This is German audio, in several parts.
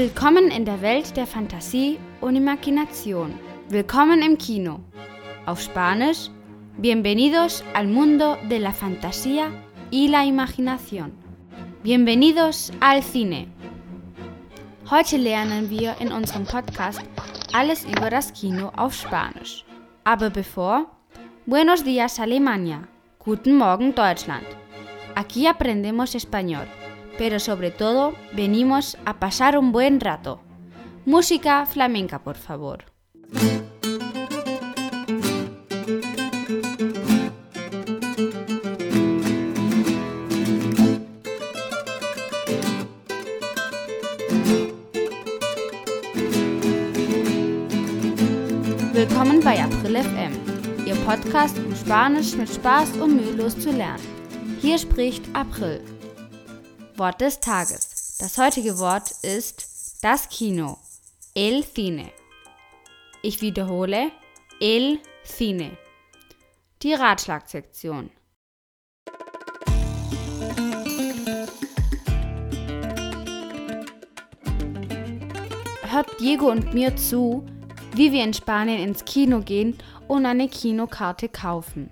Willkommen in der Welt der Fantasie und Imagination. Willkommen im Kino. Auf Spanisch, bienvenidos al mundo de la fantasía y la imaginación. Bienvenidos al Cine. Heute lernen wir in unserem Podcast alles über das Kino auf Spanisch. Aber bevor, buenos días Alemania, guten Morgen Deutschland. Aquí aprendemos español, pero sobre todo venimos a pasar un buen rato. Música flamenca, por favor. Willkommen bei April FM, Ihr Podcast, um Spanisch mit Spaß und mühelos zu lernen. Hier spricht April. Wort des Tages. Das heutige Wort ist das Kino. El Cine. Ich wiederhole. El Cine. Die Ratschlagsektion. Hört Diego und mir zu, wie wir in Spanien ins Kino gehen und eine Kinokarte kaufen.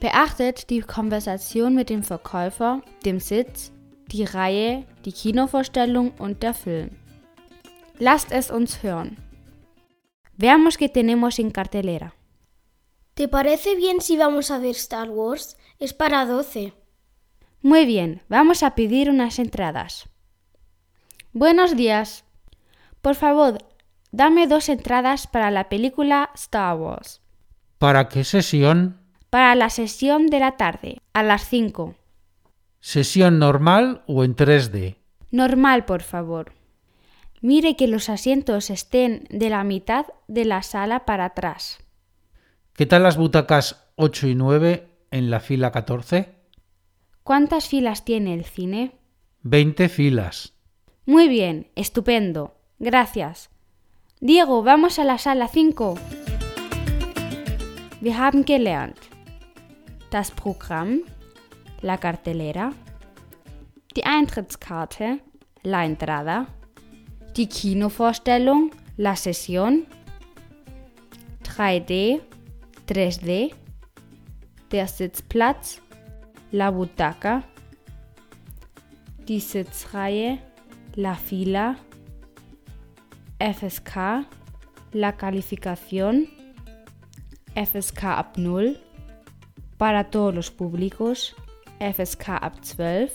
Beachtet die Konversation mit dem Verkäufer, dem Sitz, die Reihe, die Kinovorstellung und der Film. Lasst es uns hören. Veamos qué tenemos en cartelera. ¿Te parece bien si vamos a ver Star Wars? Es para 12. Muy bien, vamos a pedir unas entradas. Buenos días. Por favor, dame dos entradas para la película Star Wars. ¿Para qué sesión? Para la sesión de la tarde, a las 5. ¿Sesión normal o en 3D? Normal, por favor. Mire que los asientos estén de la mitad de la sala para atrás. ¿Qué tal las butacas 8 y 9 en la fila 14? ¿Cuántas filas tiene el cine? 20 filas. Muy bien, estupendo. Gracias. Diego, vamos a la sala 5. Wir haben gelernt. Das Programm, la cartelera, die Eintrittskarte, la entrada, die Kinovorstellung, la sesión, 3D, 3D, der Sitzplatz, la butaca, die Sitzreihe, la fila, FSK, la calificación, FSK ab 0, para todos los públicos, FSK ab 12,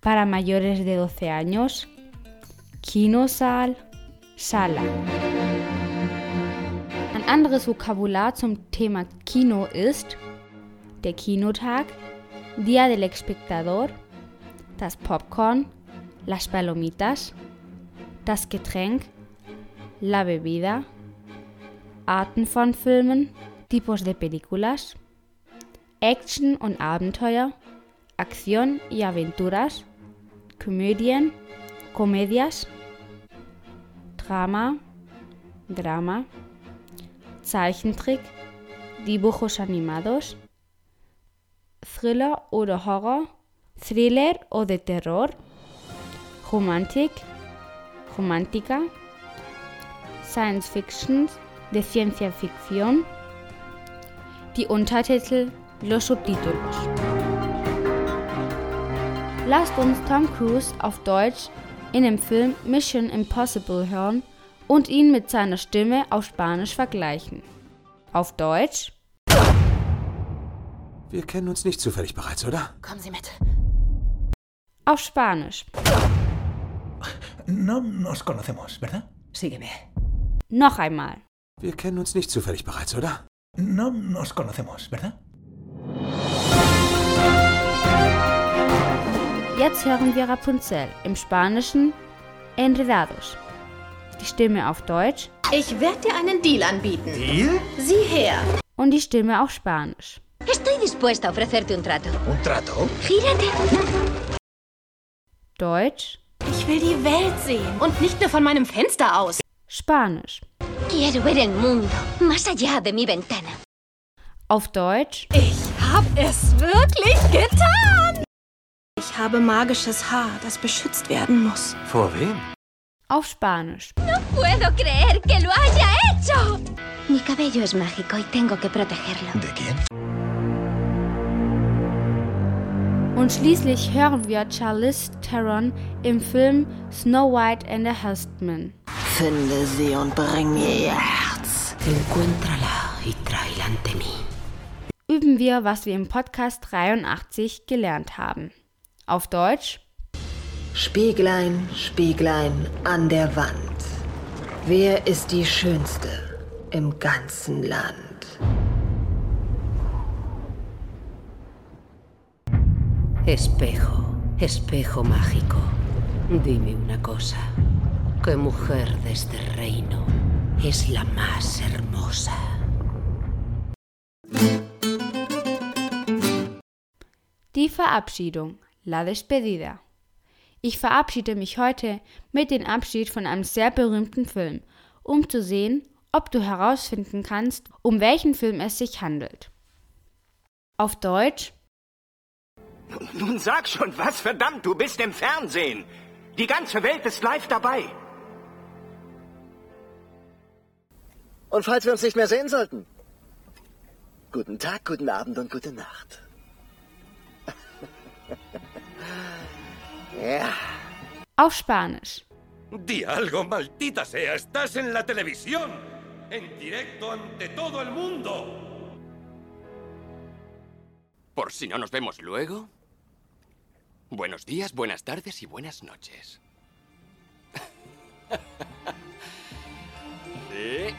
para mayores de 12 años, Kinosaal, Sala. Ein anderes Vokabular zum Thema Kino ist der Kinotag, Día del Espectador, das Popcorn, las Palomitas, das Getränk, la bebida, Arten von Filmen, Tipos de películas, Action und Abenteuer, Acción y aventuras, Komödien, Comedias, Drama, Drama, Zeichentrick, Dibujos animados, Thriller oder Horror, Thriller oder Terror, Romantik, Romántica, Science Fiction, de ciencia ficción, los subtítulos. Lasst uns Tom Cruise auf Deutsch in dem Film Mission Impossible hören und ihn mit seiner Stimme auf Spanisch vergleichen. Auf Deutsch. Wir kennen uns nicht zufällig bereits, oder? Kommen Sie mit. Auf Spanisch. No nos conocemos, ¿verdad? Sígueme. Noch einmal. Wir kennen uns nicht zufällig bereits, oder? No nos conocemos, ¿verdad? Jetzt hören wir Rapunzel im Spanischen Enredados. Die Stimme auf Deutsch Ich werde dir einen Deal anbieten. ¿Deal? Sieh her. und die Stimme auf Spanisch. Estoy dispuesta a ofrecerte un trato. ¿Un trato? Gírate. Deutsch, Ich will die Welt sehen. Und nicht nur von meinem Fenster aus. Spanisch. Quiero ver el mundo más allá de mi ventana. Auf Deutsch, Ich hab es wirklich getan. Ich habe magisches Haar, das beschützt werden muss. Vor wem? auf Spanisch. puedo creer que lo haya hecho. Mi cabello es mágico y tengo que protegerlo. ¿De quién? Und schließlich hören wir Charlize Theron im Film Snow White and the Huntsman. Finde sie und bring mir ihr Herz. Encuéntrala y tráela ante mí. Üben wir, was wir im Podcast 83 gelernt haben. Auf Deutsch. Spieglein, Spieglein an der Wand. Wer ist die Schönste im ganzen Land? Espejo, espejo mágico. Dime una cosa. ¿Qué mujer de este reino es la más hermosa? Die Verabschiedung, la despedida. Ich verabschiede mich heute mit dem Abschied von einem sehr berühmten Film, um zu sehen, ob du herausfinden kannst, um welchen Film es sich handelt. Auf Deutsch Nun sag schon, was verdammt, du bist im Fernsehen. Die ganze Welt ist live dabei. Und falls wir uns nicht mehr sehen sollten, guten Tag, guten Abend und gute Nacht. auf Spanisch. Di algo, maldita sea. Estás en la televisión. En directo ante todo el mundo. Por si no nos vemos luego. Buenos días, buenas tardes y buenas noches. sí.